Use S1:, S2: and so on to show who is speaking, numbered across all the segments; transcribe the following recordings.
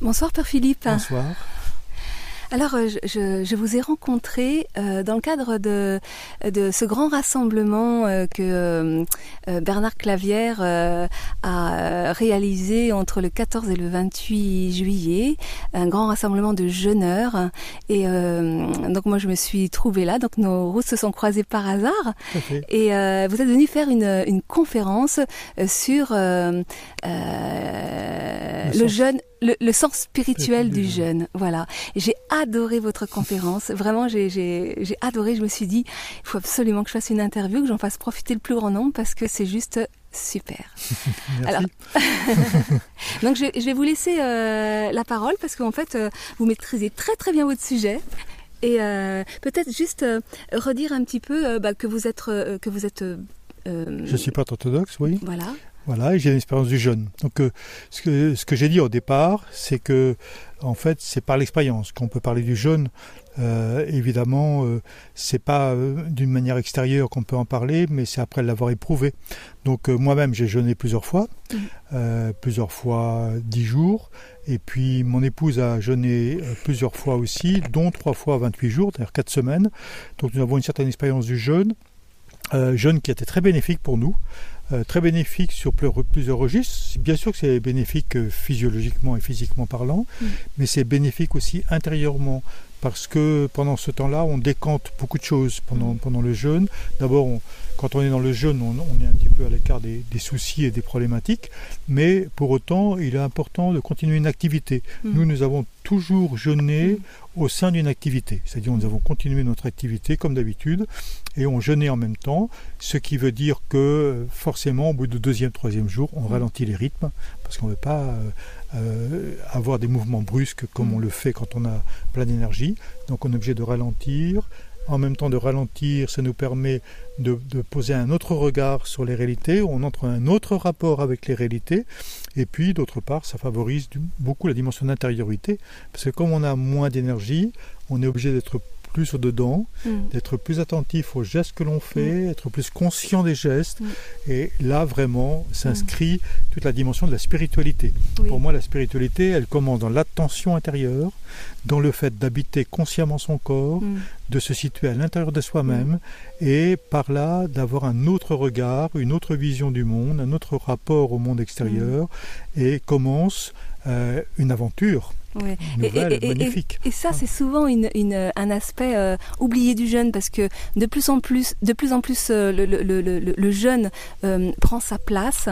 S1: Bonsoir Père Philippe.
S2: Bonsoir.
S1: Alors, euh, je, je, vous ai rencontré euh, dans le cadre de, de ce grand rassemblement euh, que euh, Bernard Clavière euh, a réalisé entre le 14 et le 28 juillet, un grand rassemblement de jeûneurs. Et euh, donc moi, je me suis trouvée là. Donc nos routes se sont croisées par hasard.
S2: Okay.
S1: Et vous êtes venu faire une, une conférence sur le jeûne le, le, sens spirituel du jeûne. Voilà. J'ai adoré votre conférence. Vraiment, j'ai adoré. Je me suis dit, il faut absolument que je fasse une interview, que j'en fasse profiter le plus grand nombre parce que c'est juste super.
S2: Alors,
S1: donc je, je, vais vous laisser euh, la parole parce qu'en fait, euh, vous maîtrisez très très bien votre sujet. Et euh, peut-être juste redire un petit peu bah, que vous êtes que vous êtes.
S2: je suis pas orthodoxe, oui.
S1: Voilà.
S2: Voilà, et j'ai une expérience du jeûne. Donc, euh, ce que, ce que j'ai dit au départ, c'est que, en fait, c'est par l'expérience qu'on peut parler du jeûne. Euh, évidemment, euh, c'est pas d'une manière extérieure qu'on peut en parler, mais c'est après l'avoir éprouvé. Donc, moi-même, j'ai jeûné plusieurs fois, mmh. plusieurs fois dix jours, et puis mon épouse a jeûné plusieurs fois aussi, dont trois fois 28 jours, c'est-à-dire quatre semaines. Donc, nous avons une certaine expérience du jeûne. Euh, jeûne qui a été très bénéfique pour nous, euh, très bénéfique sur plusieurs registres. Bien sûr que c'est bénéfique physiologiquement et physiquement parlant, mmh. mais c'est bénéfique aussi intérieurement parce que pendant ce temps-là, on décante beaucoup de choses pendant, pendant le jeûne. D'abord, quand on est dans le jeûne, on, on est un petit peu à l'écart des, des, soucis et des problématiques, mais pour autant, il est important de continuer une activité. Mmh. Nous, nous avons toujours jeûné mmh. au sein d'une activité, c'est-à-dire nous avons continué notre activité comme d'habitude, et on jeûnait en même temps, ce qui veut dire que forcément, au bout du deuxième, troisième jour, on ralentit les rythmes, parce qu'on ne veut pas... Euh, euh, avoir des mouvements brusques comme on le fait quand on a plein d'énergie. Donc on est obligé de ralentir. En même temps de ralentir, ça nous permet de, poser un autre regard sur les réalités, on entre un autre rapport avec les réalités, et puis d'autre part, ça favorise beaucoup la dimension d'intériorité, parce que comme on a moins d'énergie, on est obligé d'être plus au-dedans, mm. d'être plus attentif aux gestes que l'on fait, mm. être plus conscient des gestes. Mm. Et là, vraiment, s'inscrit toute la dimension de la spiritualité. Oui. Pour moi, la spiritualité, elle commence dans l'attention intérieure, dans le fait d'habiter consciemment son corps, de se situer à l'intérieur de soi-même, et par là, d'avoir un autre regard, une autre vision du monde, un autre rapport au monde extérieur, et commence euh, une aventure Nouvelle,
S1: et, et,
S2: magnifique.
S1: Et, et ça, c'est souvent une, une, un aspect euh, oublié du jeune parce que de plus en plus, de plus en plus, euh, le, le, le, le, jeune euh, prend sa place.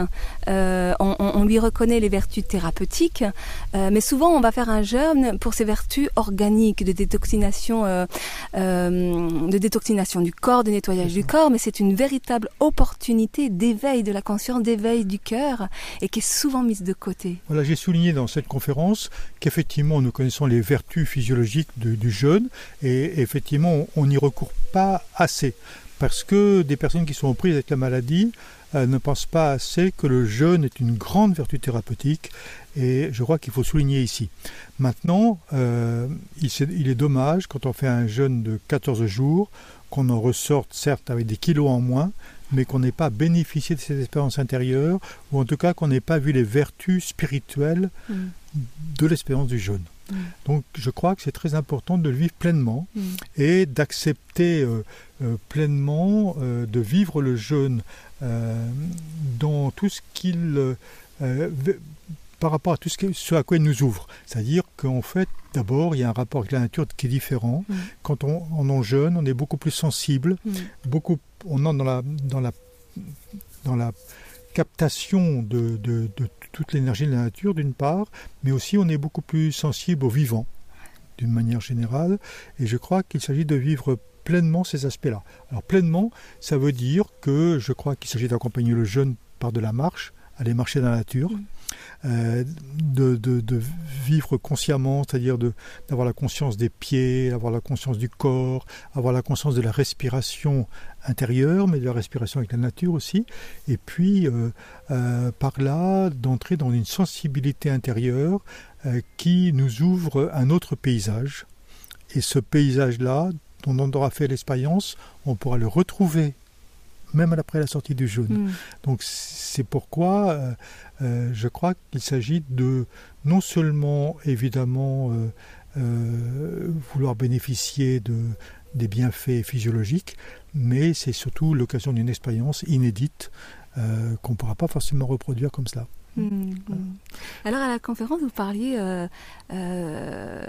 S1: On, on, lui reconnaît les vertus thérapeutiques, mais souvent on va faire un jeûne pour ses vertus organiques de détoxination, de détoxination du corps, de nettoyage du corps. Mais c'est une véritable opportunité d'éveil de la conscience, d'éveil du cœur, et qui est souvent mise de côté.
S2: Voilà, j'ai souligné dans cette conférence qu'effectivement effectivement, nous connaissons les vertus physiologiques du jeûne et effectivement, on n'y recourt pas assez parce que des personnes qui sont prises avec la maladie euh, ne pensent pas assez que le jeûne est une grande vertu thérapeutique et je crois qu'il faut souligner ici. Maintenant, euh, il, est, dommage quand on fait un jeûne de 14 jours qu'on en ressorte certes avec des kilos en moins, mais qu'on n'ait pas bénéficié de ces expériences intérieures, ou en tout cas qu'on n'ait pas vu les vertus spirituelles mm. De l'expérience du jeûne. Mm. Donc je crois que c'est très important de le vivre pleinement mm. et d'accepter euh, euh, pleinement euh, de vivre le jeûne dans tout ce qu'il par rapport à tout ce, que, ce à quoi il nous ouvre. C'est-à-dire qu'en fait, d'abord, il y a un rapport avec la nature qui est différent. Mm. Quand on, on en jeûne, on est beaucoup plus sensible, mm. beaucoup, on entre dans la, dans la, dans la captation de, de, de toute l'énergie de la nature, d'une part, mais aussi on est beaucoup plus sensible au vivant, d'une manière générale. Et je crois qu'il s'agit de vivre pleinement ces aspects-là. Alors pleinement, ça veut dire que je crois qu'il s'agit d'accompagner le jeûne par de la marche, aller marcher dans la nature. Mm euh, de, de, de, vivre consciemment, c'est-à-dire d'avoir la conscience des pieds, avoir la conscience du corps, avoir la conscience de la respiration intérieure, mais de la respiration avec la nature aussi, et puis euh, euh, par là d'entrer dans une sensibilité intérieure qui nous ouvre un autre paysage. Et ce paysage-là, dont on aura fait l'expérience, on pourra le retrouver même après la sortie du jeûne.
S1: Mm.
S2: Donc c'est pourquoi euh, euh, je crois qu'il s'agit de non seulement évidemment euh, vouloir bénéficier de, des bienfaits physiologiques, mais c'est surtout l'occasion d'une expérience inédite qu'on ne pourra pas forcément reproduire comme cela.
S1: Mm, mm. Alors à la conférence, vous parliez euh, euh,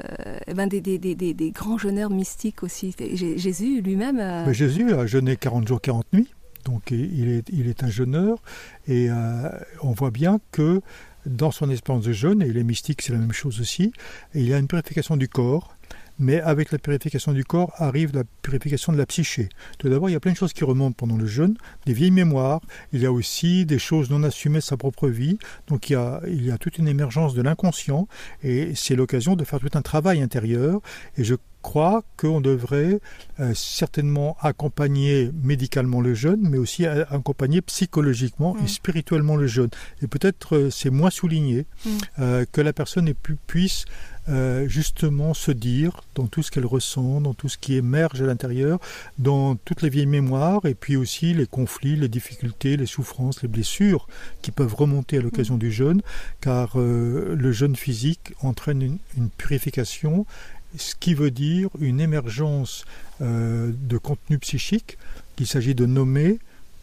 S1: eh ben, des, des, des, des- des grands jeûneurs mystiques aussi. Jésus lui-même. euh,
S2: Mais Jésus a jeûné 40 jours, 40 nuits, donc il est, un jeûneur, et euh, on voit bien que dans son expérience de jeûne, et les mystiques c'est la même chose aussi, il a une purification du corps, mais avec la purification du corps arrive la purification de la psyché. Tout d'abord, il y a plein de choses qui remontent pendant le jeûne, des vieilles mémoires, il y a aussi des choses non assumées de sa propre vie, donc il y a, il y a toute une émergence de l'inconscient, et c'est l'occasion de faire tout un travail intérieur, et je crois qu'on devrait euh, certainement accompagner médicalement le jeûne, mais aussi euh, accompagner psychologiquement
S1: Mm.
S2: et spirituellement le jeûne. Et peut-être euh, c'est moins souligné
S1: Mm.
S2: euh, que la personne pu- puisse euh, justement se dire dans tout ce qu'elle ressent, dans tout ce qui émerge à l'intérieur, dans toutes les vieilles mémoires, et puis aussi les conflits, les difficultés, les souffrances, les blessures qui peuvent remonter à l'occasion du jeûne, car euh, le jeûne physique entraîne une, une purification ce qui veut dire une émergence euh, de contenu psychique qu'il s'agit de nommer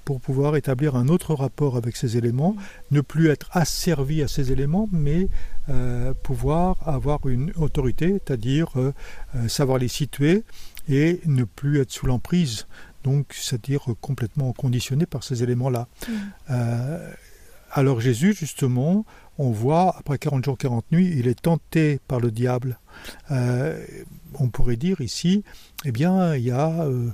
S2: pour pouvoir établir un autre rapport avec ces éléments, ne plus être asservi à ces éléments, mais euh, pouvoir avoir une autorité, c'est-à-dire euh, euh, savoir les situer et ne plus être sous l'emprise, donc c'est-à-dire complètement conditionné par ces éléments-là.
S1: Mm.
S2: Euh, alors Jésus, justement, on voit, après 40 jours, 40 nuits, il est tenté par le diable. Euh, on pourrait dire ici, eh bien, il y a euh,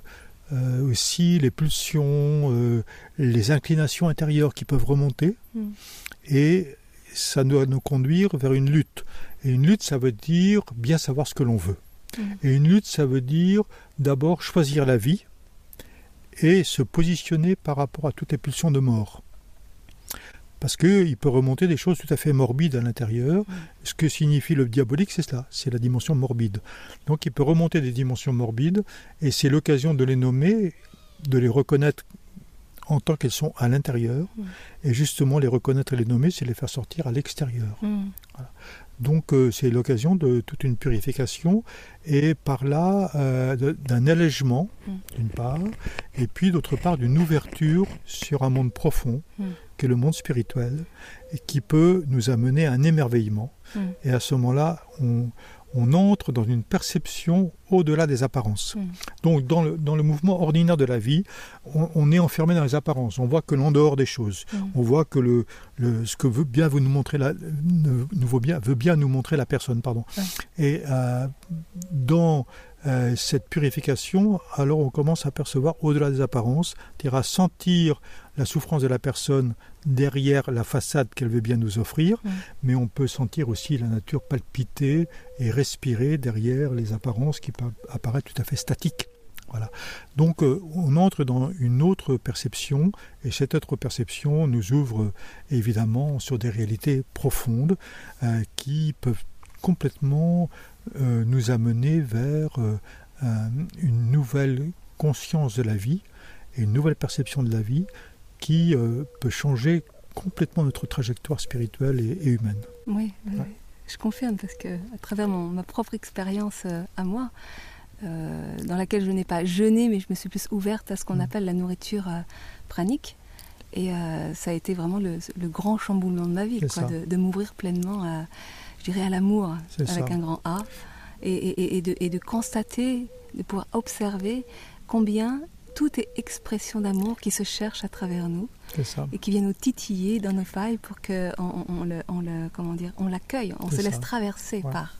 S2: euh, aussi les pulsions, euh, les inclinations intérieures qui peuvent remonter,
S1: Mm.
S2: et ça doit nous conduire vers une lutte. Et une lutte, ça veut dire bien savoir ce que l'on veut.
S1: Mm.
S2: Et une lutte, ça veut dire d'abord choisir la vie et se positionner par rapport à toutes les pulsions de mort. Parce qu'il peut remonter des choses tout à fait morbides à l'intérieur. Ce que signifie le diabolique, c'est cela, c'est la dimension morbide. Donc il peut remonter des dimensions morbides, et c'est l'occasion de les nommer, de les reconnaître en tant qu'elles sont à l'intérieur,
S1: Mm.
S2: et justement les reconnaître et les nommer, c'est les faire sortir à l'extérieur.
S1: Mm.
S2: Donc euh, c'est l'occasion de toute une purification et par là euh, d'un allègement
S1: Mm.
S2: d'une part et puis d'autre part d'une ouverture sur un monde profond
S1: Mm.
S2: Qui est le monde spirituel et qui peut nous amener à un émerveillement
S1: Mm.
S2: et à ce moment-là on, on entre dans une perception au-delà des apparences.
S1: Mm.
S2: Donc dans le, dans le mouvement ordinaire de la vie, on, on est enfermé dans les apparences, on voit que l'en dehors des choses.
S1: Mm.
S2: On voit que le, le- ce que veut bien vous nous montrer la, nous veut bien, veut bien nous montrer la personne, pardon. Et euh, dans euh, cette purification, alors on commence à percevoir au-delà des apparences, c'est-à-dire à sentir la souffrance de la personne derrière la façade qu'elle veut bien nous offrir,
S1: Mm.
S2: mais on peut sentir aussi la nature palpiter et respirer derrière les apparences qui pa- apparaissent tout à fait statiques. Voilà. Donc euh, on entre dans une autre perception et cette autre perception nous ouvre euh, évidemment sur des réalités profondes euh, qui peuvent complètement euh, nous amener vers un- une nouvelle conscience de la vie et une nouvelle perception de la vie qui euh, peut changer complètement notre trajectoire spirituelle et, et humaine.
S1: Oui, oui,
S2: Ouais.
S1: oui. je confirme parce que à travers mon- ma propre expérience euh, à moi, euh, dans laquelle je n'ai pas jeûné, mais je me suis plus ouverte à ce qu'on
S2: Mm.
S1: appelle la nourriture pranique. Et ça a été vraiment le, le grand chamboulement de ma vie, quoi, de, de m'ouvrir pleinement à, je dirais, à l'amour avec
S2: ça.
S1: un grand A, et, et- et de, et de constater, de pouvoir observer combien tout est expression d'amour qui se cherche à travers nous
S2: ça.
S1: et qui vient nous titiller dans nos failles pour que on, le, on le- comment dire, on l'accueille, on se laisse traverser
S2: Ouais.
S1: par.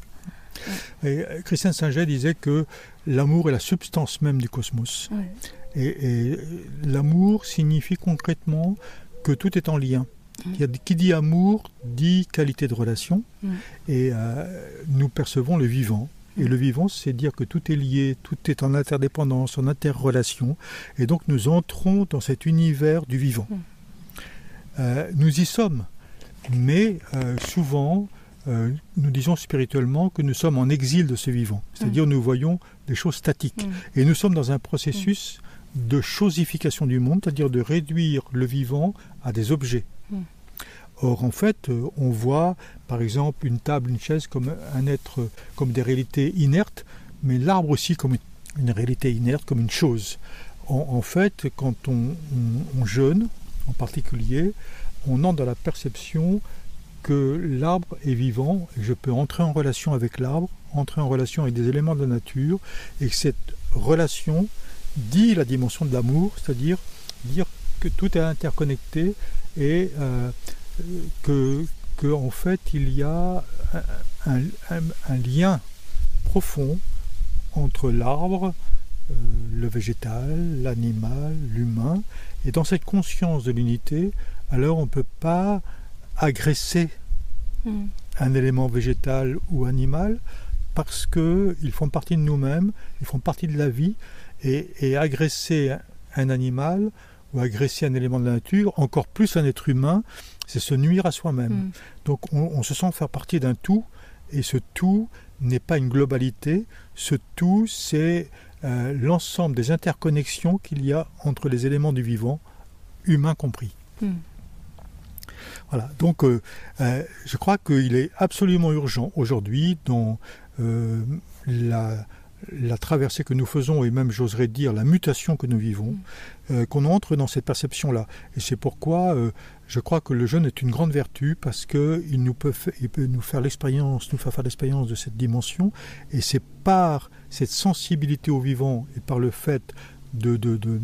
S2: Et euh, Christian Singer disait que l'amour est la substance même du cosmos.
S1: Ouais.
S2: Et, et l'amour signifie concrètement que tout est en lien. Qui dit amour dit qualité de relation. Et euh, nous percevons le vivant. Et
S1: Mm.
S2: le vivant, c'est dire que tout est lié, tout est en interdépendance, en interrelation. Et donc nous entrons dans cet univers du vivant.
S1: Mm.
S2: Euh, nous y sommes. Mais euh, souvent, euh, nous disons spirituellement que nous sommes en exil de ce vivant. C'est-à-dire nous voyons des choses statiques.
S1: Mm.
S2: Et nous sommes dans un processus de chosification du monde, c'est-à-dire de réduire le vivant à des objets. Or, en fait, euh, on voit, par exemple, une table, une chaise comme un être, comme des réalités inertes, mais l'arbre aussi comme une, réalité inerte, comme une chose. En, fait, quand on jeûne, en particulier, on entre dans la perception que l'arbre est vivant, et que je peux entrer en relation avec l'arbre, entrer en relation avec des éléments de la nature, et que cette relation dit la dimension de l'amour, c'est-à-dire dire que tout est interconnecté et euh, que, que, en fait il y a un, un- un- un lien profond entre l'arbre, euh, le végétal, l'animal, l'humain, et dans cette conscience de l'unité, alors on ne peut pas agresser
S1: Mm.
S2: un élément végétal ou animal parce qu'ils font partie de nous-mêmes, ils font partie de la vie, et, et agresser un animal ou agresser un élément de la nature, encore plus un être humain, c'est se nuire à soi-même.
S1: Mm.
S2: Donc on, on se sent faire partie d'un tout, et ce tout n'est pas une globalité, ce tout c'est euh, l'ensemble des interconnexions qu'il y a entre les éléments du vivant, humain compris.
S1: Mm.
S2: Voilà, donc euh, euh, je crois qu'il est absolument urgent aujourd'hui dans la, la traversée que nous faisons et même j'oserais dire la mutation que nous vivons, euh, qu'on entre dans cette perception-là. Et c'est pourquoi euh, je crois que le jeûne est une grande vertu parce qu'il nous peut, il peut nous faire l'expérience, nous faire faire l'expérience de cette dimension. Et c'est par cette sensibilité au vivant et par le fait de, de, de,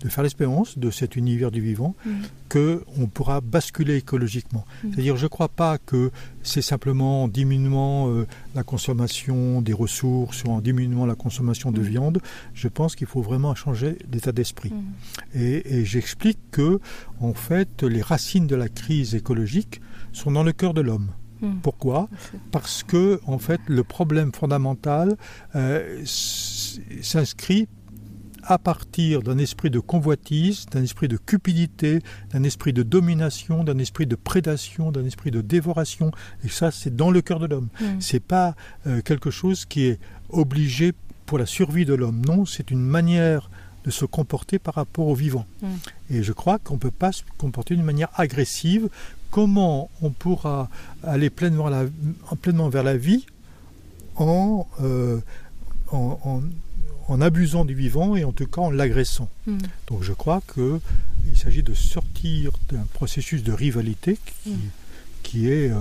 S2: de faire l'expérience de cet univers du vivant
S1: Mm.
S2: que on pourra basculer écologiquement.
S1: Mm.
S2: C'est-à-dire, je ne crois pas que c'est simplement en diminuant euh, la consommation des ressources ou en diminuant la consommation de
S1: Mm.
S2: viande. Je pense qu'il faut vraiment changer d'état d'esprit.
S1: Mm.
S2: Et, et j'explique que, en fait, les racines de la crise écologique sont dans le cœur de l'homme.
S1: Mm.
S2: Pourquoi? Parce que, en fait, le problème fondamental euh, s'inscrit à partir d'un esprit de convoitise, d'un esprit de cupidité, d'un esprit de domination, d'un esprit de prédation, d'un esprit de dévoration. Et ça, c'est dans le cœur de l'homme.
S1: Mm.
S2: C'est pas euh, quelque chose qui est obligé pour la survie de l'homme. Non, c'est une manière de se comporter par rapport au vivant.
S1: Mm.
S2: Et je crois qu'on ne peut pas se comporter d'une manière agressive. Comment on pourra aller pleinement, la- pleinement vers la vie en, euh, en, en- en abusant du vivant et en tout cas en l'agressant
S1: Mm.
S2: Donc je crois qu'il s'agit de sortir d'un processus de rivalité qui,
S1: Mm.
S2: qui est euh,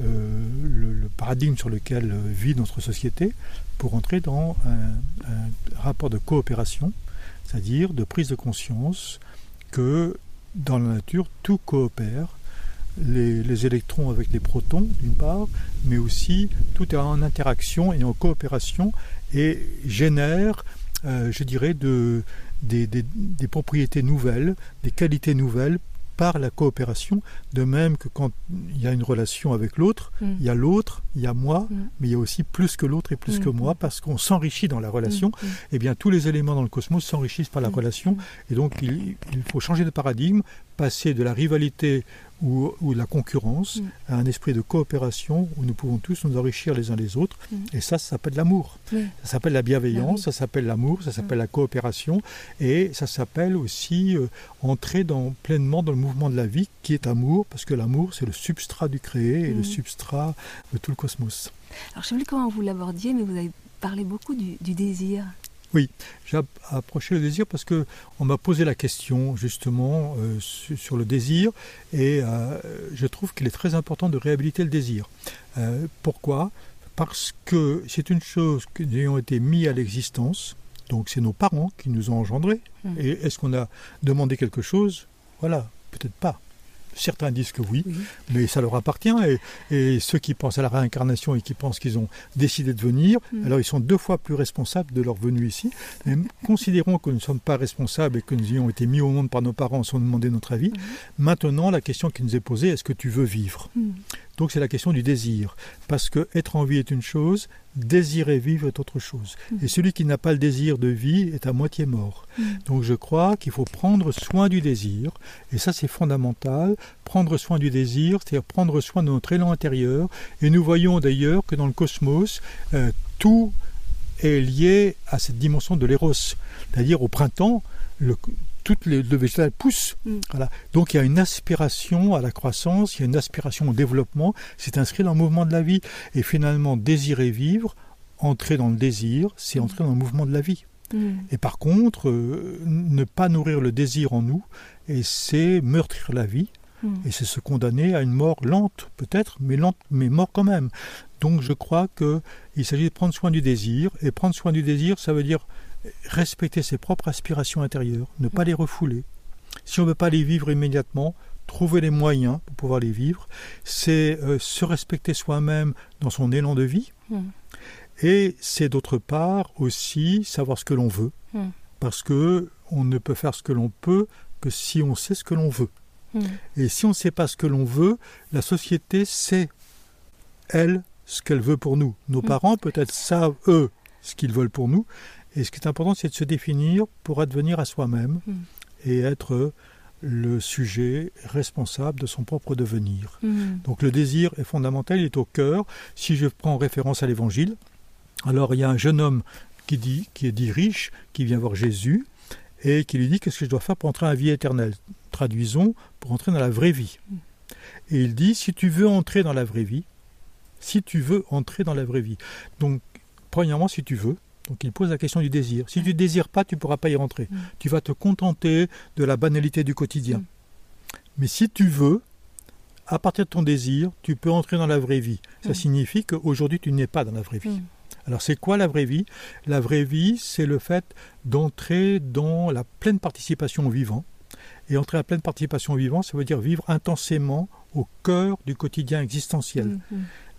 S2: euh, le, le paradigme sur lequel euh, vit notre société pour entrer dans un, un rapport de coopération, c'est-à-dire de prise de conscience que dans la nature tout coopère, les, les électrons avec les protons d'une part, mais aussi tout est en interaction et en coopération et génère, euh, je dirais, de, des, des- des propriétés nouvelles, des qualités nouvelles par la coopération, de même que quand il y a une relation avec l'autre,
S1: Mm.
S2: il y a l'autre, il y a moi,
S1: Mm.
S2: mais il y a aussi plus que l'autre et plus que
S1: Mm.
S2: moi, parce qu'on s'enrichit dans la relation.
S1: Mm.
S2: Eh bien, tous les éléments dans le cosmos s'enrichissent par la relation, et donc il, il faut changer de paradigme, passer de la rivalité ou, ou de la concurrence
S1: Mm.
S2: un esprit de coopération où nous pouvons tous nous enrichir les uns les autres,
S1: Mm.
S2: et ça, ça s'appelle l'amour.
S1: Oui.
S2: Ça s'appelle la bienveillance,
S1: oui.
S2: ça s'appelle l'amour, ça s'appelle la coopération, et ça s'appelle aussi euh, entrer dans, pleinement dans le mouvement de la vie qui est amour, parce que l'amour, c'est le substrat du créé et le
S1: Mhm.
S2: substrat de tout le cosmos.
S1: Alors, je ne sais plus comment vous l'abordiez, mais vous avez parlé beaucoup du, du désir.
S2: J'ai app- approché le désir parce que on m'a posé la question justement euh, su- sur le désir et euh, je trouve qu'il est très important de réhabiliter le désir. Euh, pourquoi? Parce que c'est une chose que nous ayons été mis à l'existence, donc c'est nos parents qui nous ont engendrés.
S1: Mm.
S2: Et est-ce qu'on a demandé quelque chose? Voilà, peut-être pas. Certains disent que oui,
S1: Oui.
S2: mais ça leur appartient. Et, et ceux qui pensent à la réincarnation et qui pensent qu'ils ont décidé de venir,
S1: Mm.
S2: alors ils sont deux fois plus responsables de leur venue ici. Mais considérons que nous ne sommes pas responsables et que nous ayons été mis au monde par nos parents sans demander notre avis.
S1: Mhm.
S2: Maintenant, la question qui nous est posée, est-ce que tu veux vivre? Donc c'est la question du désir. Parce que être en vie est une chose, désirer vivre est autre chose.
S1: Mhm.
S2: Et celui qui n'a pas le désir de vie est à moitié mort.
S1: Mm.
S2: Donc je crois qu'il faut prendre soin du désir, et ça c'est fondamental, prendre soin du désir, c'est-à-dire prendre soin de notre élan intérieur, et nous voyons d'ailleurs que dans le cosmos, euh, tout est lié à cette dimension de l'éros. C'est-à-dire au printemps, le, tout le, végétal pousse. Mm. Voilà. Donc il y a une aspiration à la croissance, il y a une aspiration au développement, c'est inscrit dans le mouvement de la vie. Et finalement, désirer vivre, entrer dans le désir, c'est entrer dans le mouvement de la vie. Mm. Et par contre, euh, ne pas nourrir le désir en nous, et c'est meurtrir la vie, mm. et c'est se condamner à une mort lente, peut-être, mais lente, mais mort quand même. Donc je crois qu'il s'agit de prendre soin du désir, et prendre soin du désir, ça veut dire respecter ses propres aspirations intérieures, ne pas les refouler. Si on ne veut pas les vivre immédiatement, trouver les moyens pour pouvoir les vivre, c'est euh, se respecter soi-même dans son élan de vie, mm. et c'est d'autre part aussi savoir ce que l'on veut, mm. parce que on ne peut faire ce que l'on peut que si on sait ce que l'on veut. Mm. Et si on ne sait pas ce que l'on veut, la société sait, elle, ce qu'elle veut pour nous. Nos parents peut-être savent, eux, ce qu'ils veulent pour nous. Et ce qui est important, c'est de se définir pour advenir à soi-même mm. et être le sujet responsable de son propre devenir. Mm. Donc le désir est fondamental, il est au cœur. Si je prends référence à l'évangile, alors il y a un jeune homme qui, dit, qui est dit riche, qui vient voir Jésus et qui lui dit qu'est-ce que je dois faire pour entrer dans la vie éternelle? Traduisons, pour entrer dans la vraie vie. Et il dit, si tu veux entrer dans la vraie vie, si tu veux entrer dans la vraie vie. Donc, premièrement, si tu veux. Donc il pose la question du désir. Si tu ne désires pas, tu ne pourras pas y rentrer. Mm. Tu vas te contenter de la banalité du quotidien. Mm. Mais si tu veux, à partir de ton désir, tu peux entrer dans la vraie vie. Ça mm. signifie qu'aujourd'hui, tu n'es pas dans la vraie vie. Alors c'est quoi la vraie vie? La vraie vie, c'est le fait d'entrer dans la pleine participation au vivant. Et entrer à la pleine participation au vivant, ça veut dire vivre intensément au cœur du quotidien existentiel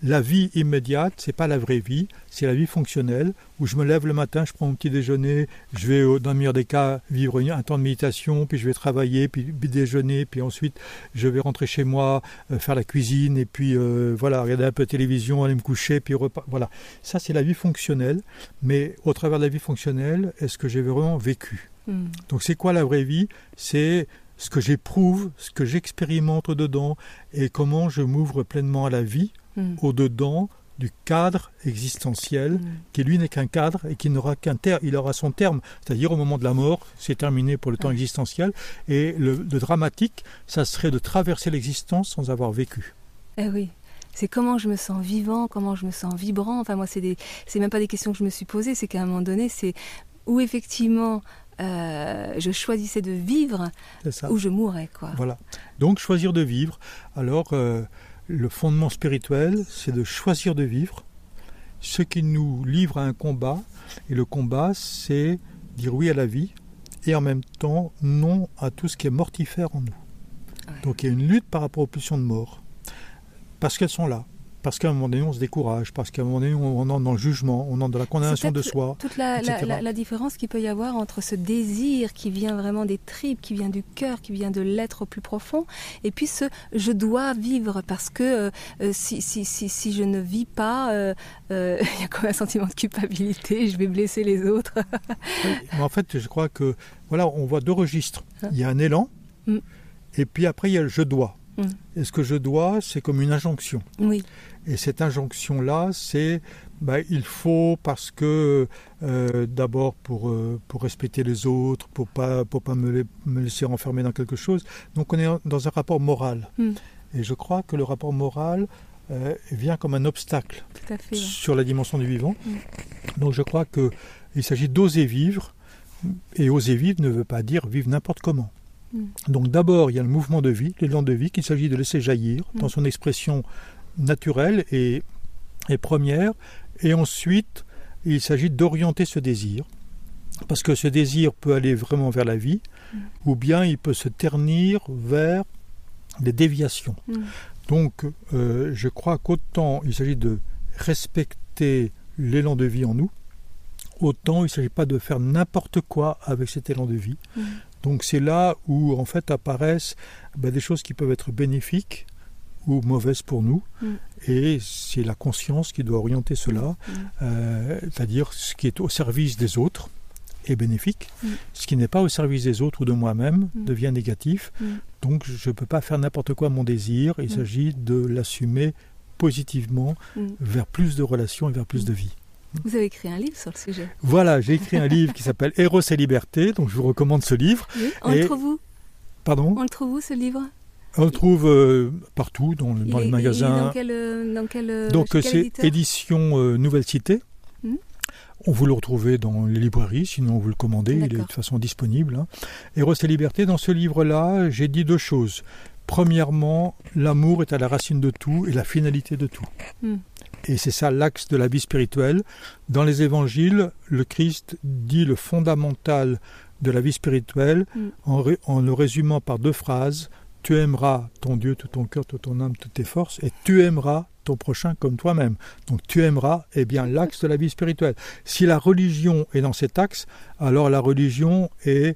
S2: la vie immédiate, c'est pas la vraie vie, c'est la vie fonctionnelle où je me lève le matin, je prends mon petit déjeuner, je vais dans le meilleur des cas vivre un temps de méditation, puis je vais travailler, puis, déjeuner, puis ensuite je vais rentrer chez moi, euh, faire la cuisine et puis euh, voilà, regarder un peu de télévision, aller me coucher, puis Voilà, ça c'est la vie fonctionnelle, mais au travers de la vie fonctionnelle, est-ce que j'ai vraiment vécu? Hmm. Donc c'est quoi la vraie vie? C'est ce que j'éprouve, ce que j'expérimente dedans et comment je m'ouvre pleinement à la vie Hmm. au-dedans du cadre existentiel, hmm. qui lui n'est qu'un cadre et qui n'aura qu'un terme, il aura son terme, c'est-à-dire au moment de la mort, c'est terminé pour le temps existentiel, et le, dramatique, ça serait de traverser l'existence sans avoir vécu.
S1: Eh oui, c'est comment je me sens vivant, comment je me sens vibrant. Enfin, moi, c'est des, c'est même pas des questions que je me suis posées, c'est qu'à un moment donné, c'est où effectivement euh, je choisissais de vivre, où je mourrais, quoi.
S2: Voilà. Donc choisir de vivre. Alors. Euh, le fondement spirituel, c'est de choisir de vivre, ce qui nous livre à un combat. Et le combat, c'est dire oui à la vie et en même temps non à tout ce qui est mortifère en nous. Donc il y a une lutte par rapport aux pulsions de mort. Parce qu'elles sont là parce qu'à un moment donné, on se décourage, parce qu'à un moment donné, on entre dans le jugement, on entre dans la condamnation de soi.
S1: Toute la, la, différence qu'il peut y avoir entre ce désir qui vient vraiment des tripes, qui vient du cœur, qui vient de l'être au plus profond, et puis ce je dois vivre parce que euh, euh, si, si, si, si, je ne vis pas, euh, il y a quand même un sentiment de culpabilité, je vais blesser les autres.
S2: mais en fait, je crois que voilà, on voit deux registres. Hein. Il y a un élan, mm. et puis après, il y a le je dois. Mm. Et ce que je dois, c'est comme une injonction.
S1: Oui.
S2: Et cette injonction-là, c'est bah, il faut parce que euh, d'abord pour, euh, pour respecter les autres, pour pas pour pas me, me, laisser enfermer dans quelque chose. Donc on est dans un rapport moral. Hmm. Et je crois que le rapport moral euh, vient comme un obstacle sur la dimension du vivant. Hmm. Donc je crois que il s'agit d'oser vivre. Et oser vivre ne veut pas dire vivre n'importe comment. Hmm. Donc d'abord, il y a le mouvement de vie, l'élan de vie qu'il s'agit de laisser jaillir dans son expression naturelle et, première. Et ensuite, il s'agit d'orienter ce désir. Parce que ce désir peut aller vraiment vers la vie, mm. ou bien il peut se ternir vers des déviations. Mm. Donc, euh, je crois qu'autant il s'agit de respecter l'élan de vie en nous, autant il ne s'agit pas de faire n'importe quoi avec cet élan de vie. Mm. Donc, c'est là où, en fait, apparaissent ben, des choses qui peuvent être bénéfiques, ou mauvaise pour nous. Mm. Et c'est la conscience qui doit orienter cela, mm. euh, c'est-à-dire ce qui est au service des autres est bénéfique, mm. ce qui n'est pas au service des autres ou de moi-même devient négatif. Donc je ne peux pas faire n'importe quoi à mon désir, il s'agit de l'assumer positivement vers plus de relations et vers plus de vie.
S1: Vous avez écrit un livre sur le sujet.
S2: Voilà, j'ai écrit un livre qui s'appelle Héros et liberté, donc je vous recommande ce livre.
S1: Oui, on
S2: Et-
S1: le trouve où
S2: Pardon?
S1: On le trouve où ce livre?
S2: On le trouve euh, partout, dans, dans les
S1: est-
S2: magasins.
S1: Dans quel, euh, dans quel, euh,
S2: Donc c'est édition euh, Nouvelle Cité.
S1: Mhm.
S2: On vous le retrouvez dans les librairies, sinon vous le commandez, il est de toute façon disponible. hein. Héros et liberté, dans ce livre-là, j'ai dit deux choses. Premièrement, l'amour est à la racine de tout et la finalité de tout.
S1: Mhm.
S2: Et c'est ça l'axe de la vie spirituelle. Dans les évangiles, le Christ dit le fondamental de la vie spirituelle en, ré- en le résumant par deux phrases. Tu aimeras ton Dieu, tout ton cœur, toute ton âme, toutes tes forces, et tu aimeras ton prochain comme toi-même. Donc tu aimeras, eh bien, l'axe de la vie spirituelle. Si la religion est dans cet axe, alors la religion est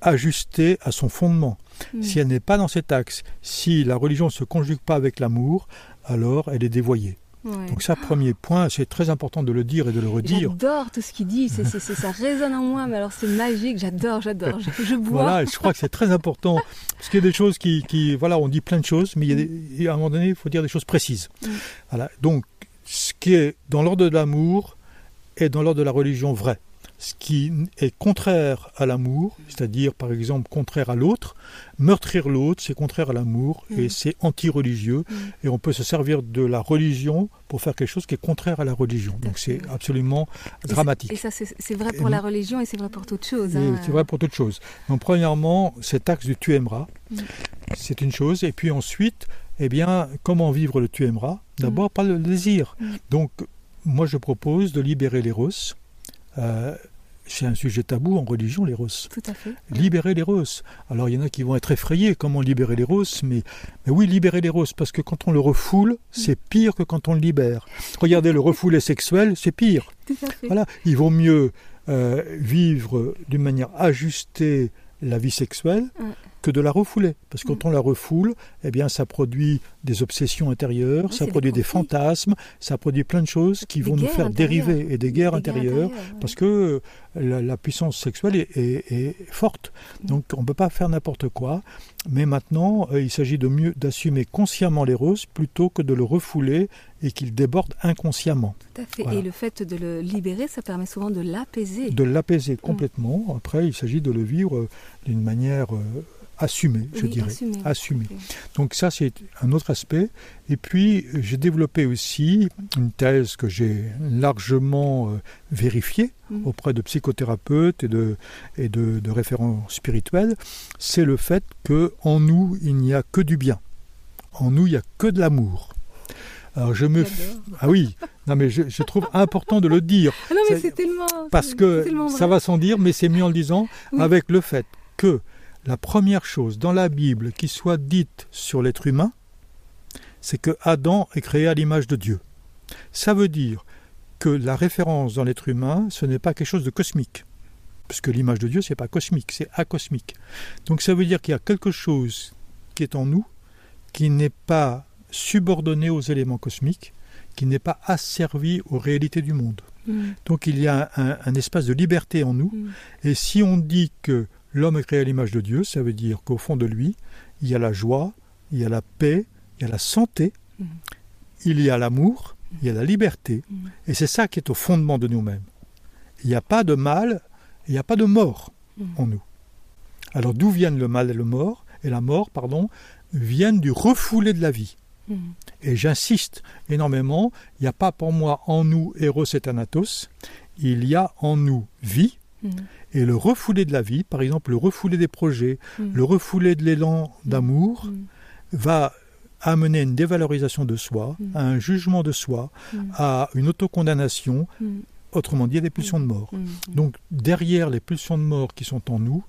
S2: ajustée à son fondement.
S1: Mm.
S2: Si elle n'est pas dans cet axe, si la religion ne se conjugue pas avec l'amour, alors elle est dévoyée.
S1: Ouais.
S2: Donc ça, premier point, c'est très important de le dire et de le redire.
S1: J'adore tout ce qu'il dit, ça résonne en moi, mais alors c'est magique, j'adore, j'adore. Je, je bois.
S2: Voilà, je crois que c'est très important, parce qu'il y a des choses qui, qui- voilà, on dit plein de choses, mais il y a des- il y a à un moment donné, il faut dire des choses précises.
S1: Mm.
S2: Voilà, donc, ce qui est dans l'ordre de l'amour est dans l'ordre de la religion vrai. Ce qui est contraire à l'amour, c'est-à-dire par exemple contraire à l'autre, meurtrir l'autre, c'est contraire à l'amour et
S1: Mm.
S2: c'est anti-religieux.
S1: Mm.
S2: Et on peut se servir de la religion pour faire quelque chose qui est contraire à la religion. Donc c'est absolument
S1: Et
S2: dramatique.
S1: Et ça, c'est, vrai pour
S2: Et
S1: la religion et c'est vrai pour toute chose.
S2: Et
S1: hein.
S2: C'est vrai pour toutes choses. Donc, premièrement, cet axe du tu aimeras,
S1: Mm.
S2: c'est une chose. Et puis ensuite, eh bien, comment vivre le tu aimeras? D'abord, pas le désir. Donc, moi, je propose de libérer l'éros. Euh, c'est un sujet tabou en religion, l'éros.
S1: Tout à fait.
S2: Libérer l'éros. Alors, il y en a qui vont être effrayés. Comment libérer l'éros mais, mais oui, libérer l'éros, parce que quand on le refoule, c'est pire que quand on le libère. Regardez, le refoulé sexuel, c'est pire.
S1: Tout à fait.
S2: Voilà, il vaut mieux euh, vivre d'une manière ajustée la vie sexuelle
S1: Ouais.
S2: Que de la refouler. Parce que quand on la refoule, eh bien, ça produit des obsessions intérieures,
S1: Ouais,
S2: ça
S1: des
S2: produit des, fantasmes, ça produit plein de choses qui
S1: Des
S2: vont nous faire
S1: intérieures.
S2: dériver et des guerres
S1: Des guerres
S2: intérieures. Parce que euh, la, la puissance sexuelle est, est- est forte.
S1: Mm.
S2: Donc on ne peut pas faire n'importe quoi. Mais maintenant, euh, il s'agit de mieux d'assumer consciemment les roses plutôt que de le refouler et qu'il déborde inconsciemment.
S1: Tout à fait.
S2: Voilà.
S1: Et le fait de le libérer, ça permet souvent de l'apaiser.
S2: de l'apaiser complètement. Après, il s'agit de le vivre euh, d'une manière assumée, je
S1: Oui,
S2: dirais.
S1: Ok.
S2: Donc ça, c'est un autre aspect. Et puis, j'ai développé aussi une thèse que j'ai largement euh, vérifiée
S1: Mm.
S2: auprès de psychothérapeutes et de, et de, de référents spirituels. C'est le fait que en nous, il n'y a que du bien. En nous, il n'y a que de l'amour. Alors je me... Ah oui, non mais je, je trouve important de le dire.
S1: Ah non, mais
S2: C'est-
S1: tellement.
S2: Parce que
S1: tellement
S2: ça va sans dire, mais c'est mieux en le disant,
S1: Oui.
S2: avec le fait que la première chose dans la Bible qui soit dite sur l'être humain, c'est que Adam est créé à l'image de Dieu. Ça veut dire que la référence dans l'être humain, ce n'est pas quelque chose de cosmique. Parce que l'image de Dieu, c'est pas cosmique, c'est acosmique. Donc ça veut dire qu'il y a quelque chose qui est en nous, qui n'est pas subordonné aux éléments cosmiques, qui n'est pas asservi aux réalités du monde.
S1: Mm.
S2: Donc il y a un, un espace de liberté en nous.
S1: Mm.
S2: Et si on dit que l'homme est créé à l'image de Dieu, ça veut dire qu'au fond de lui, il y a la joie, il y a la paix, il y a la santé,
S1: Mm.
S2: il y a l'amour, il y a la liberté.
S1: Mm.
S2: Et c'est ça qui est au fondement de nous-mêmes. Il n'y a pas de mal, il n'y a pas de mort
S1: Mm.
S2: en nous. Alors d'où viennent le mal et le mort et la mort, pardon, viennent du refoulé de la vie. Et j'insiste énormément, il n'y a pas pour moi en nous Eros et Thanatos, il y a en nous vie. Et le refoulé de la vie, par exemple le refoulé des projets,
S1: Mm.
S2: le refoulé de l'élan d'amour,
S1: Mm.
S2: va amener une dévalorisation de soi,
S1: Mm.
S2: à un jugement de soi,
S1: Mm.
S2: à une autocondamnation,
S1: Mm.
S2: autrement dit à des pulsions de mort.
S1: Mm.
S2: Donc derrière les pulsions de mort qui sont en nous,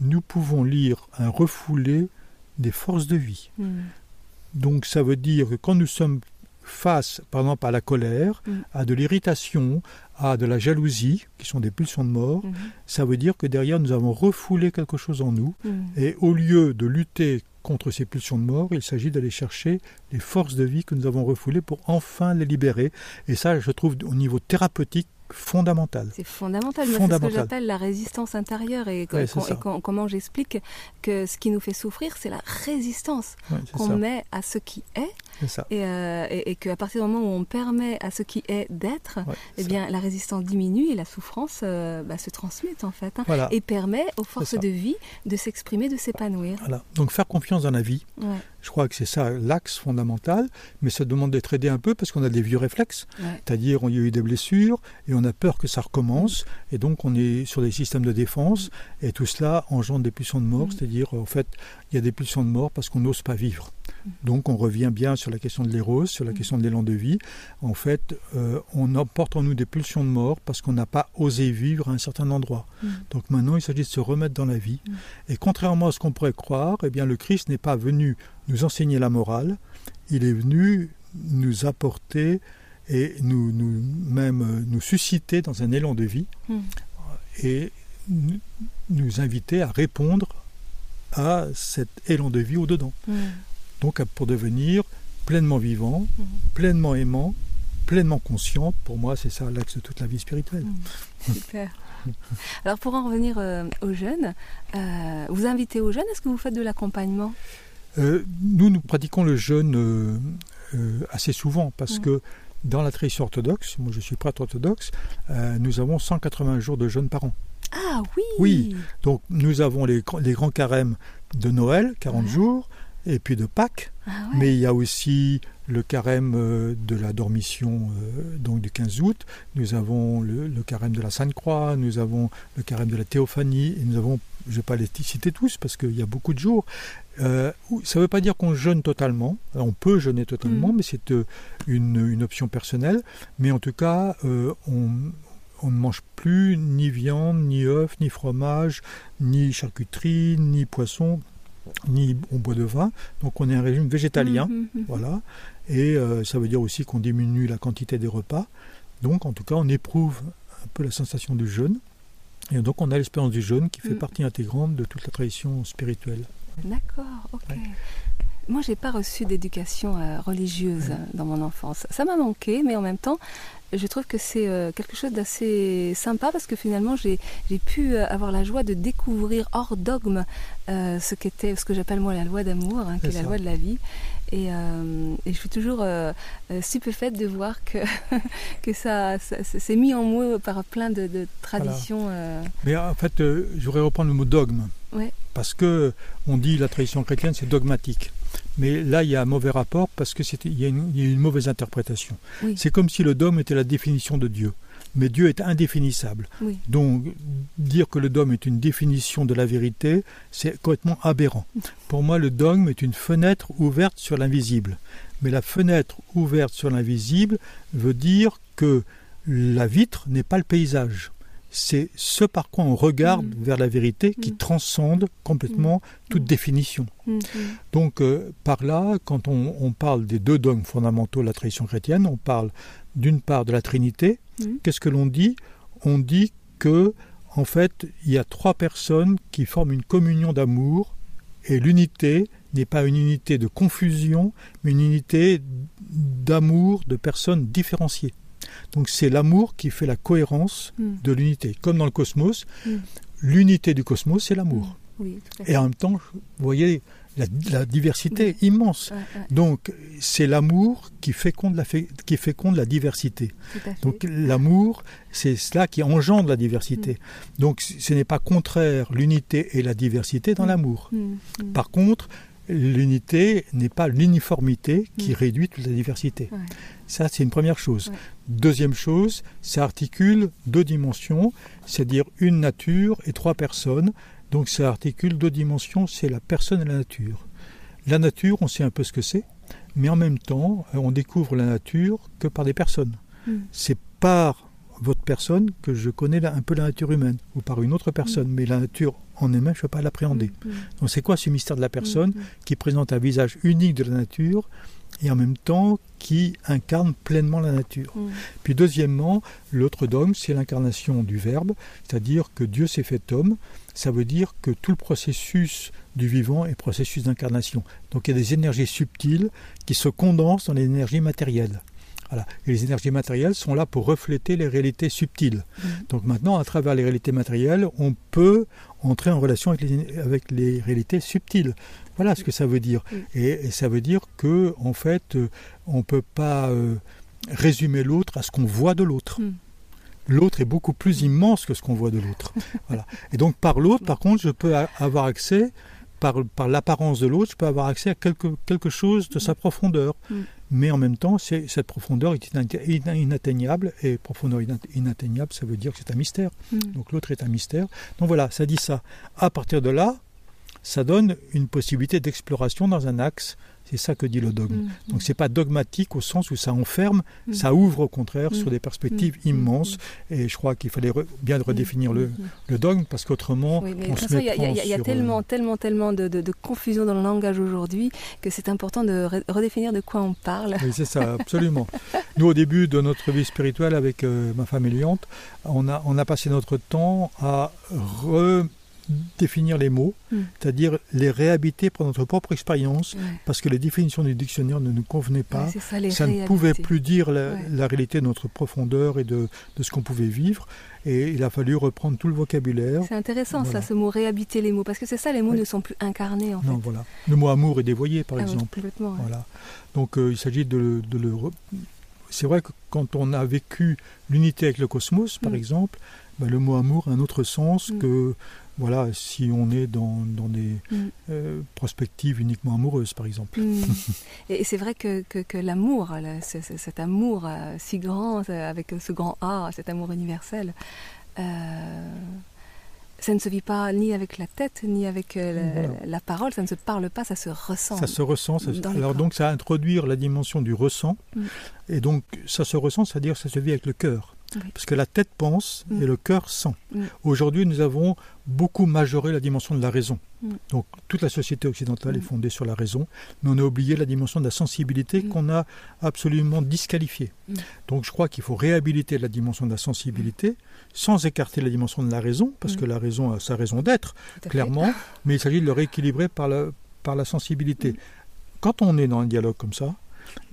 S2: nous pouvons lire un refoulé des forces de vie.
S1: Mm.
S2: Donc ça veut dire que quand nous sommes face, par exemple, à la colère,
S1: Mm.
S2: à de l'irritation, à de la jalousie, qui sont des pulsions de mort,
S1: Mm.
S2: ça veut dire que derrière nous avons refoulé quelque chose en nous.
S1: Mm.
S2: Et au lieu de lutter contre ces pulsions de mort, il s'agit d'aller chercher les forces de vie que nous avons refoulées pour enfin les libérer. Et ça, je trouve au niveau thérapeutique fondamental.
S1: C'est fondamental. C'est ce que j'appelle la résistance intérieure et, comment j'explique que ce qui nous fait souffrir, c'est la résistance qu'on met à ce qui est. Euh, et, qu'à partir du moment où on permet à ce qui est d'être, eh bien, la résistance diminue et la souffrance euh, bah, se transmute en fait. Hein, et permet aux forces de vie de s'exprimer, de s'épanouir.
S2: Voilà. Donc faire confiance dans la vie. Je crois que c'est ça l'axe fondamental, mais ça demande d'être aidé un peu parce qu'on a des vieux réflexes. C'est-à-dire, on y a eu des blessures et on a peur que ça recommence. Et donc, on est sur des systèmes de défense et tout cela engendre des pulsions de mort. Mm. C'est-à-dire, en fait, il y a des pulsions de mort parce qu'on n'ose pas vivre. Mm. Donc, on revient bien sur la question de l'érose, sur la mm. question de l'élan de vie. En fait, euh, on emporte en nous des pulsions de mort parce qu'on n'a pas osé vivre à un certain endroit. Donc, maintenant, il s'agit de se remettre dans la vie. Et contrairement à ce qu'on pourrait croire, eh bien, le Christ n'est pas venu nous enseigner la morale, il est venu nous apporter et nous, nous même euh, nous susciter dans un élan de vie hmm. et nous inviter à répondre à cet élan de vie au-dedans. Hmm. Donc pour devenir pleinement vivant, hmm. pleinement aimant, pleinement conscient, pour moi c'est ça l'axe de toute la vie spirituelle.
S1: Super. Alors pour en revenir euh, aux jeunes, euh, vous invitez aux jeunes, est-ce que vous faites de l'accompagnement?
S2: Euh, nous, nous pratiquons le jeûne assez souvent parce que dans la tradition orthodoxe, moi je suis prêtre orthodoxe, nous avons 180 jours de jeûne par an.
S1: Ah oui.
S2: Oui, donc nous avons les, les grands carèmes de Noël, 40 jours, et puis de Pâques, ah mais il y a aussi le carême de la dormition donc du 15 août, nous avons le, le, carême de la Sainte Croix, nous avons le carême de la Théophanie, et nous avons, je ne vais pas les citer tous parce qu'il y a beaucoup de jours, euh, ça ne veut pas dire qu'on jeûne totalement. On peut jeûner totalement, mm. mais c'est euh, une, option personnelle. Mais en tout cas, euh, on, ne mange plus ni viande, ni œufs, ni fromage, ni charcuterie, ni poisson, ni on boit de vin. Donc on est un régime végétalien. Mm, mm, voilà. Et ça veut dire aussi qu'on diminue la quantité des repas. Donc en tout cas, on éprouve un peu la sensation du jeûne. Et donc on a l'expérience du jeûne qui fait partie intégrante de toute la tradition spirituelle.
S1: D'accord, ok. Moi, Moi, j'ai pas reçu d'éducation euh, religieuse dans mon enfance. Ça m'a manqué, mais en même temps, je trouve que c'est euh, quelque chose d'assez sympa parce que finalement j'ai pu euh, avoir la joie de découvrir hors dogme ce qu'était ce que j'appelle moi la loi d'amour, hein, qui est, la loi de la vie. Et, je suis toujours stupéfaite de voir que, que ça, s'est mis en moi par plein de, traditions.
S2: Mais en fait, je voudrais reprendre le mot dogme. Parce que on dit la tradition chrétienne c'est dogmatique. Mais là, il y a un mauvais rapport parce qu'il y, a une mauvaise interprétation. C'est comme si le dogme était la définition de Dieu. Mais Dieu est indéfinissable. Donc, dire que le dogme est une définition de la vérité, c'est complètement aberrant. Pour moi, le dogme est une fenêtre ouverte sur l'invisible. Mais la fenêtre ouverte sur l'invisible veut dire que la vitre n'est pas le paysage c'est ce par quoi on regarde mm. vers la vérité qui mm. transcende complètement mm. toute définition. Donc euh, par là, quand on, parle des deux dogmes fondamentaux de la tradition chrétienne, on parle d'une part de la Trinité. Qu'est-ce que l'on dit? On dit que en fait, il y a trois personnes qui forment une communion d'amour et l'unité n'est pas une unité de confusion, mais une unité d'amour de personnes différenciées. Donc c'est l'amour qui fait la cohérence hmm. de l'unité. Comme dans le cosmos, hmm. l'unité du cosmos, c'est l'amour. Hmm. Et en même temps, vous voyez la, diversité immense. Donc c'est l'amour qui féconde la, qui féconde la diversité. Donc l'amour, c'est cela qui engendre la diversité. Donc ce n'est pas contraire l'unité et la diversité dans l'amour. Par contre, l'unité n'est pas l'uniformité qui réduit toute la diversité. Ça, c'est une première chose. Deuxième chose, ça articule deux dimensions, c'est-à-dire une nature et trois personnes. Donc ça articule deux dimensions, c'est la personne et la nature. La nature, on sait un peu ce que c'est, mais en même temps, euh, on découvre la nature que par des personnes. Hmm. C'est par votre personne que je connais un peu la nature humaine, ou par une autre personne, hmm. mais la nature en elle-même, je ne peux pas l'appréhender. Hmm. Donc c'est quoi ce mystère de la personne qui présente un visage unique de la nature et en même temps qui incarne pleinement la nature? Mm. Puis deuxièmement, l'autre dogme, c'est l'incarnation du Verbe, c'est-à-dire que Dieu s'est fait homme, ça veut dire que tout le processus du vivant est processus d'incarnation. Donc il y a des énergies subtiles qui se condensent dans les énergies matérielles. Voilà. Et les énergies matérielles sont là pour refléter les réalités subtiles. Mm. Donc maintenant, à travers les réalités matérielles, on peut entrer en relation avec les, avec les réalités subtiles. Voilà ce que ça veut dire. Et, ça veut dire que, en fait, euh, on ne peut pas euh, résumer l'autre à ce qu'on voit de l'autre. Mm. L'autre est beaucoup plus immense que ce qu'on voit de l'autre. voilà. Et donc par l'autre, par contre, je peux avoir accès, par, par l'apparence de l'autre, je peux avoir accès à quelque, quelque chose de sa profondeur. Mais en même temps, cette profondeur est inatteignable, et profondeur inatteignable, ça veut dire que c'est un mystère. Mm. Donc l'autre est un mystère. Donc voilà, ça dit ça. À partir de là, ça donne une possibilité d'exploration dans un axe. C'est ça que dit le dogme. Donc, mm. Donc c'est pas dogmatique au sens où ça enferme, mm. ça ouvre au contraire sur mm. des perspectives immenses. Et je crois qu'il fallait bien redéfinir le, dogme parce qu'autrement,
S1: on se met Il y, a, tellement, euh, tellement, tellement de, confusion dans le langage aujourd'hui que c'est important de redéfinir de quoi on parle.
S2: Oui, c'est ça, absolument. Nous, au début de notre vie spirituelle avec euh, ma femme Eliante, on a, on a passé notre temps à re définir les mots, hmm. c'est-à-dire les réhabiter pour notre propre expérience, parce que les définitions du dictionnaire ne nous convenaient pas. ça, ne pouvait plus dire la, réalité de notre profondeur et de, ce qu'on pouvait vivre. Et il a fallu reprendre tout le vocabulaire.
S1: C'est intéressant ça, ce mot réhabiter les mots, parce que c'est ça, les mots ne sont plus incarnés en
S2: non, voilà. Le mot amour est dévoyé, par ah exemple. voilà. Donc euh, il s'agit de, le... C'est vrai que quand on a vécu l'unité avec le cosmos, par hmm. exemple, bah, le mot amour a un autre sens hmm. que voilà, si on est dans, des mm. euh, perspectives uniquement amoureuses, par exemple. Mm.
S1: Et c'est vrai que, que, l'amour, cet amour euh, si grand, euh, avec ce grand A, cet amour universel, ça ne se vit pas ni avec la tête, ni avec la, parole, ça ne se parle pas, ça se ressent.
S2: Ça se ressent. alors donc ça introduire la dimension du ressent. Mm. Et donc ça se ressent, c'est-à-dire ça se vit avec le cœur. Parce que la tête pense mm. et le cœur sent. Mm. Aujourd'hui, nous avons beaucoup majoré la dimension de la raison. Mm. Donc toute la société occidentale est fondée sur la raison, mais on a oublié la dimension de la sensibilité qu'on a absolument disqualifiée. Donc je crois qu'il faut réhabiliter la dimension de la sensibilité sans écarter la dimension de la raison, parce que la raison a sa raison d'être, clairement, mais il s'agit de le rééquilibrer par la, par la sensibilité. Quand on est dans un dialogue comme ça,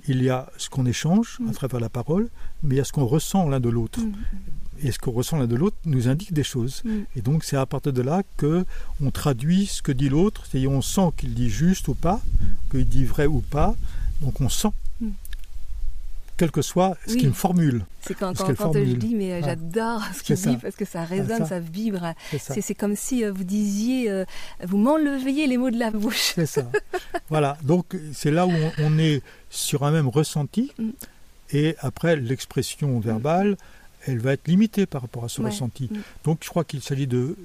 S2: il y a ce qu'on échange à mm. travers la parole, mais il y a ce qu'on ressent l'un de l'autre. Mm. Et ce qu'on ressent l'un de l'autre nous indique des choses. Mm. Et donc c'est à partir de là que on traduit ce que dit l'autre, c'est-à-dire on sent qu'il dit juste ou pas, qu'il dit vrai ou pas. Donc on sent quel que soit ce qu'il me formule.
S1: C'est quand, quand, je dis, mais j'adore ce qu'il dit parce que ça résonne, ça. vibre. C'est comme si euh, vous disiez, euh, vous m'enleviez les mots de la bouche.
S2: C'est ça. voilà. Donc c'est là où on, est sur un même ressenti. Mm. Et après, l'expression verbale, elle va être limitée par rapport à ce ressenti. Mm. Donc je crois qu'il s'agit de,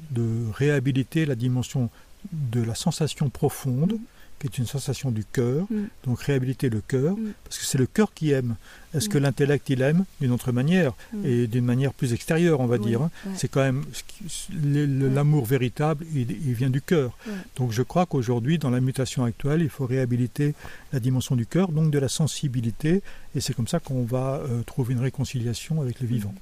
S2: réhabiliter la dimension de la sensation profonde. Qui est une sensation du cœur, mm. donc réhabiliter le cœur, mm. parce que c'est le cœur qui aime. Est-ce que mm. l'intellect il aime d'une autre manière et d'une manière plus extérieure, on va dire. Hein. C'est quand même l'amour véritable, il, vient du cœur. Donc je crois qu'aujourd'hui, dans la mutation actuelle, il faut réhabiliter la dimension du cœur, donc de la sensibilité, et c'est comme ça qu'on va euh, trouver une réconciliation avec le vivant.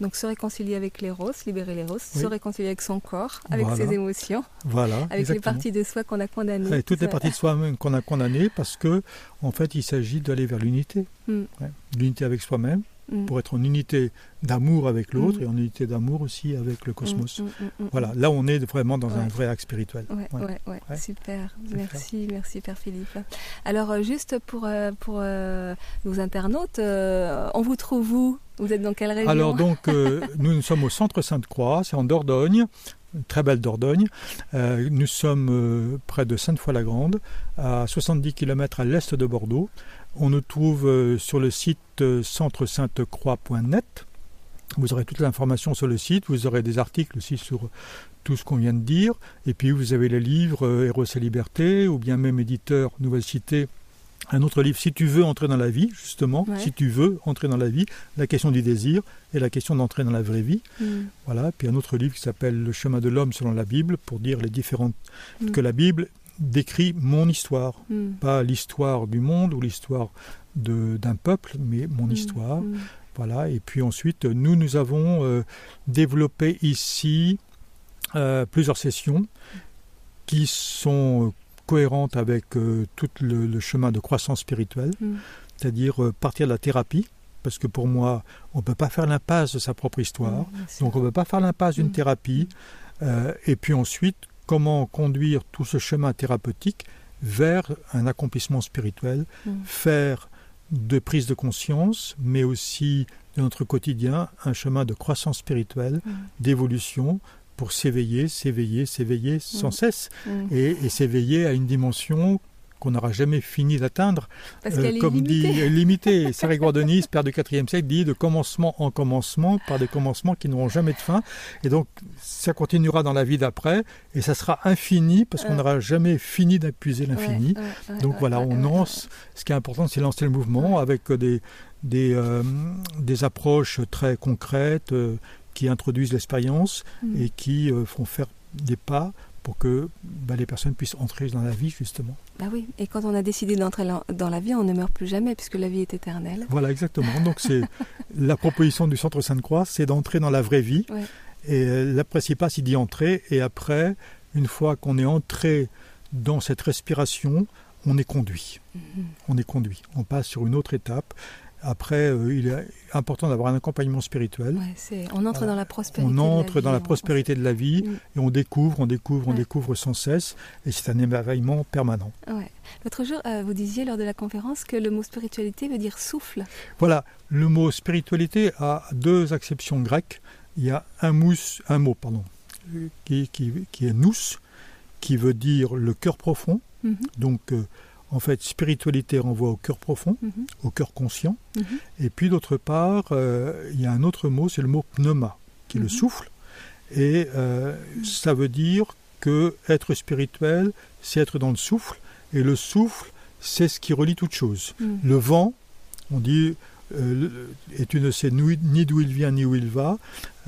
S1: Donc se réconcilier avec l'éros, libérer l'éros, se réconcilier avec son corps, avec ses émotions,
S2: voilà,
S1: avec les parties de soi qu'on a condamnées.
S2: toutes les parties de soi qu'on a condamnées parce que en fait il s'agit d'aller vers l'unité, hmm. l'unité avec soi-même, Mm. pour être en unité d'amour avec l'autre mm. et en unité d'amour aussi avec le cosmos. Mm, voilà, là on est vraiment dans un vrai acte spirituel.
S1: Ouais, ouais, super. Merci, merci Père Philippe. Alors euh, juste pour, euh, pour euh, nos internautes, on vous trouve où? Vous êtes dans quelle région?
S2: Alors donc nous, nous sommes au centre Sainte-Croix, c'est en Dordogne, très belle Dordogne. nous sommes près de Sainte-Foy-la-Grande, à 70 km à l'est de Bordeaux. On nous trouve euh, sur le site euh, centre-sainte-croix.net. Vous aurez toutes les informations sur le site, vous aurez des articles aussi sur tout ce qu'on vient de dire, et puis vous avez les livres euh, Héros et Liberté, ou bien même éditeur Nouvelle Cité, un autre livre, si tu veux entrer dans la vie, justement, si tu veux entrer dans la vie, la question du désir et la question d'entrer dans la vraie vie. Mm. Voilà. Puis un autre livre qui s'appelle Le chemin de l'homme selon la Bible, pour dire les différentes mm. que la Bible décrit mon histoire, hmm. pas l'histoire du monde ou l'histoire d'un peuple, mais mon hmm. histoire. Hmm. Voilà. Et puis ensuite, nous, nous avons euh, développé ici euh, plusieurs sessions qui sont cohérentes avec euh, tout le, chemin de croissance spirituelle, c'est-à-dire partir de la thérapie, parce que pour moi, on ne peut pas faire l'impasse de sa propre histoire. donc on ne peut pas faire l'impasse d'une thérapie. et puis ensuite, comment conduire tout ce chemin thérapeutique vers un accomplissement spirituel, faire de prise de conscience, mais aussi de notre quotidien, un chemin de croissance spirituelle, d'évolution, pour s'éveiller, s'éveiller, s'éveiller sans cesse, et, et s'éveiller à une dimension qu'on n'aura jamais fini d'atteindre.
S1: Euh, comme
S2: dit limité. Sarah Guardonis, père du IVe siècle, dit de commencement en commencement par des commencements qui n'auront jamais de fin. Et donc, ça continuera dans la vie d'après et ça sera infini parce qu'on n'aura jamais fini d'épuiser l'infini. donc voilà, on lance. Ce qui est important, c'est lancer le mouvement avec des, des, euh, des approches très concrètes euh, qui introduisent l'expérience mm. et qui font faire des pas pour que bah, les personnes puissent entrer dans la vie, justement.
S1: Bah oui, et quand on a décidé d'entrer dans la vie, on ne meurt plus jamais, puisque la vie est éternelle.
S2: Voilà, exactement. Donc, c'est la proposition du Centre Sainte-Croix, c'est d'entrer dans la vraie vie. Et euh, la pas c'est d'y entrer, et après, une fois qu'on est entré dans cette respiration, on est conduit. Mhm. On est conduit. On passe sur une autre étape. Après, euh, il est important d'avoir un accompagnement spirituel.
S1: on entre dans la prospérité.
S2: On entre dans la prospérité de la vie mm. et on découvre, on découvre, on découvre sans cesse. Et c'est un émerveillement permanent.
S1: L'autre jour, euh, vous disiez lors de la conférence que le mot spiritualité veut dire souffle.
S2: Voilà, le mot spiritualité a deux acceptions grecques. Il y a un, mousse, un mot pardon, qui, qui, est nous, qui veut dire le cœur profond. Mm-hmm. Donc, euh, en fait, spiritualité renvoie au cœur profond, mhm. au cœur conscient. Mhm. Et puis d'autre part, euh, il y a un autre mot, c'est le mot pneuma, qui est le mhm. souffle. Et euh, ça veut dire que être spirituel, c'est être dans le souffle. Et le souffle, c'est ce qui relie toute chose. Le vent, on dit et tu ne sais ni d'où il vient ni où il va.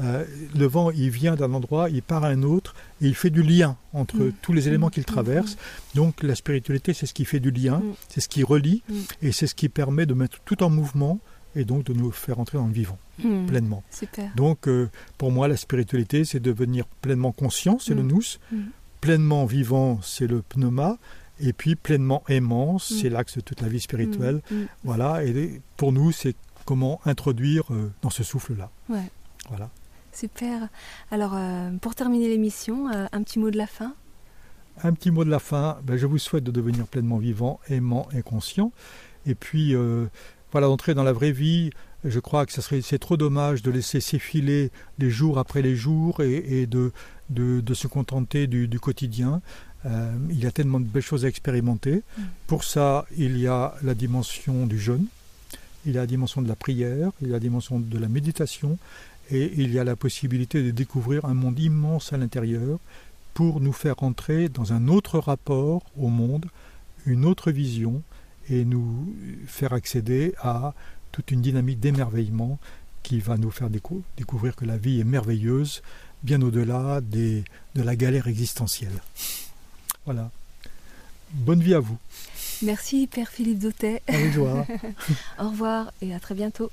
S2: Euh, le vent, il vient d'un endroit, il part à un autre, et il fait du lien entre mm. tous les éléments qu'il mm. traverse. Mm. Donc la spiritualité, c'est ce qui fait du lien, c'est ce qui relie, et c'est ce qui permet de mettre tout en mouvement, et donc de nous faire entrer dans le vivant, pleinement. Donc euh, pour moi, la spiritualité, c'est devenir pleinement conscient, c'est le nous, pleinement vivant, c'est le pneuma, et puis pleinement aimant, c'est mm. l'axe de toute la vie spirituelle. Mm, mm. Voilà, et pour nous, c'est comment introduire euh, dans ce souffle-là.
S1: Ouais.
S2: Voilà.
S1: Super. Alors, euh, pour terminer l'émission, euh, un petit mot de la fin?
S2: Un petit mot de la fin. Ben, je vous souhaite de devenir pleinement vivant, aimant et conscient. Et puis, voilà, d'entrer dans la vraie vie. Je crois que serait, c'est trop dommage de laisser s'effiler les jours après les jours et, de, de, se contenter du, du quotidien. Euh, il y a tellement de belles choses à expérimenter. Mm. Pour ça, il y a la dimension du jeûne, il y a la dimension de la prière, il y a la dimension de la méditation, et il y a la possibilité de découvrir un monde immense à l'intérieur pour nous faire entrer dans un autre rapport au monde, une autre vision, et nous faire accéder à toute une dynamique d'émerveillement qui va nous faire découvrir que la vie est merveilleuse, bien au-delà de la galère existentielle. Voilà. Bonne vie à vous.
S1: Merci Père Philippe Dautet.
S2: Avec joie.
S1: Au revoir et à très bientôt.